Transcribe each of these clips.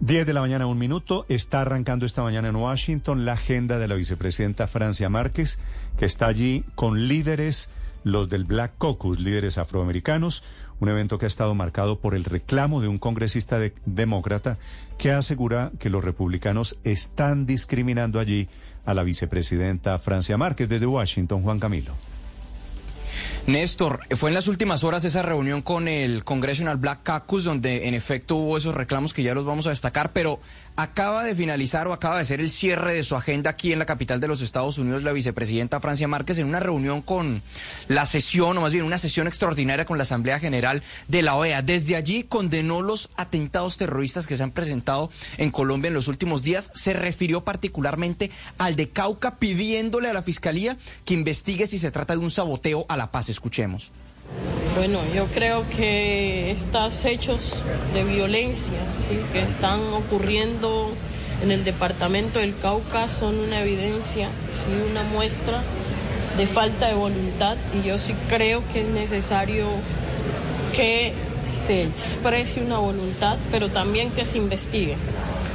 10 de la mañana, un minuto. Está arrancando esta mañana en Washington la agenda de la vicepresidenta Francia Márquez, que está allí con líderes, los del Black Caucus, líderes afroamericanos, un evento que ha estado marcado por el reclamo de un congresista de- demócrata que asegura que los republicanos están discriminando allí a la vicepresidenta Francia Márquez. Desde Washington, Juan Camilo. Néstor, fue en las últimas horas esa reunión con el Congressional Black Caucus donde en efecto hubo esos reclamos que ya los vamos a destacar, pero acaba de finalizar o acaba de ser el cierre de su agenda aquí en la capital de los Estados Unidos la vicepresidenta Francia Márquez en una reunión con la sesión, o más bien una sesión extraordinaria con la Asamblea General de la OEA. Desde allí condenó los atentados terroristas que se han presentado en Colombia en los últimos días. Se refirió particularmente al de Cauca pidiéndole a la Fiscalía que investigue si se trata de un saboteo a la paz. Escuchemos. Bueno, yo creo que estos hechos de violencia que están ocurriendo en el departamento del Cauca son una evidencia, ¿sí? una muestra de falta de voluntad y yo sí creo que es necesario que se exprese una voluntad, pero también que se investigue,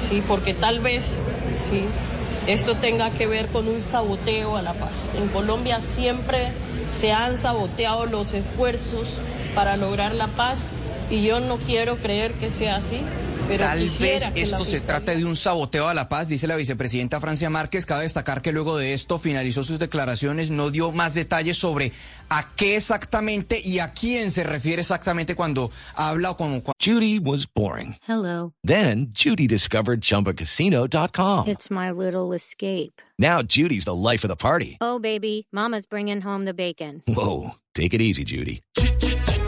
¿sí? porque tal vez ¿sí? esto tenga que ver con un saboteo a la paz. En Colombia siempre se han saboteado los esfuerzos para lograr la paz y yo no quiero creer que sea así. Pero Tal vez esto se trate de un saboteo a la paz, dice la vicepresidenta Francia Márquez. Cabe destacar que luego de esto finalizó sus declaraciones, no dio más detalles sobre a qué exactamente y a quién se refiere exactamente cuando habla o como Judy was boring. Hello. Then Judy discovered ChumbaCasino.com. It's my little escape. Now Judy's the life of the party. Oh, baby, Mama's bringing home the bacon. Whoa, take it easy, Judy.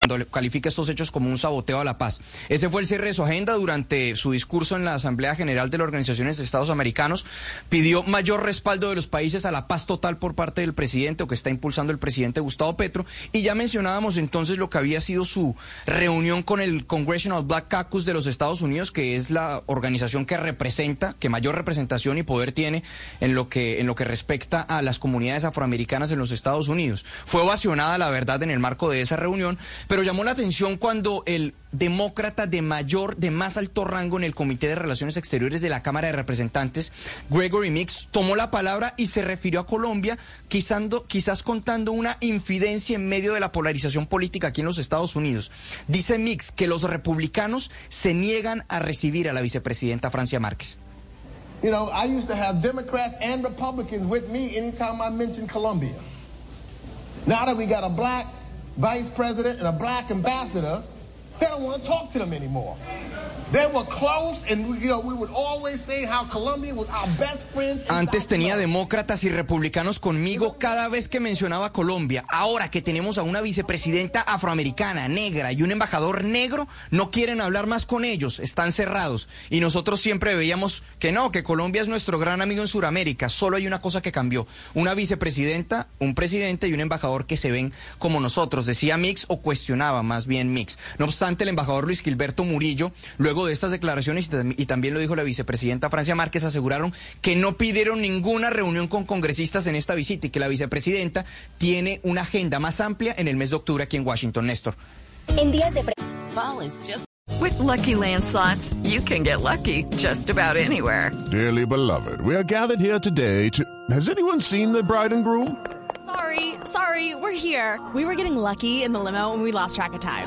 Cuando le- califica estos hechos como un saboteo a la paz. Ese fue el cierre de su agenda durante su discurso en la Asamblea General de la Organización de Estados Americanos. Pidió mayor respaldo de los países a la paz total por parte del presidente o que está impulsando el presidente Gustavo Petro. Y ya mencionábamos entonces lo que había sido su reunión con el Congressional Black Caucus de los Estados Unidos, que es la organización que representa, que mayor representación y poder tiene en lo que, en lo que respecta a las comunidades afroamericanas en los Estados Unidos. Fue ovacionada, la verdad, en el marco de esa reunión, pero llamó la atención cuando el demócrata de mayor, de más alto rango en el Comité de Relaciones Exteriores de la Cámara de Representantes, Gregory Mix, tomó la palabra y se refirió a Colombia, quizando- quizás contando una infidencia en medio de la polarización política aquí en los Estados Unidos. Dice Mix que los republicanos se niegan a recibir a la vicepresidenta Francia Márquez. You know, I used to have Democrats and Republicans with me anytime I mentioned Colombia. Now that we got a black vice president and a black ambassador, they don't want to talk to them anymore. Antes tenía demócratas y republicanos conmigo cada vez que mencionaba Colombia. Ahora que tenemos a una vicepresidenta afroamericana, negra y un embajador negro, no quieren hablar más con ellos, están cerrados. Y nosotros siempre veíamos que no, que Colombia es nuestro gran amigo en Sudamérica. Solo hay una cosa que cambió. Una vicepresidenta, un presidente y un embajador que se ven como nosotros, decía Mix o cuestionaba más bien Mix. No obstante, el embajador Luis Gilberto Murillo, luego de estas declaraciones, y tam- y también lo dijo la vicepresidenta Francia Márquez, aseguraron que no pidieron ninguna reunión con congresistas en esta visita y que la vicepresidenta tiene una agenda más amplia en el mes de octubre aquí en Washington, Néstor. En días de With Lucky Land slots, you can get lucky just about anywhere. Dearly beloved, we are gathered here today to. Has anyone seen the bride and groom? Sorry, sorry, we're here. We were getting lucky in the limo and we lost track of time.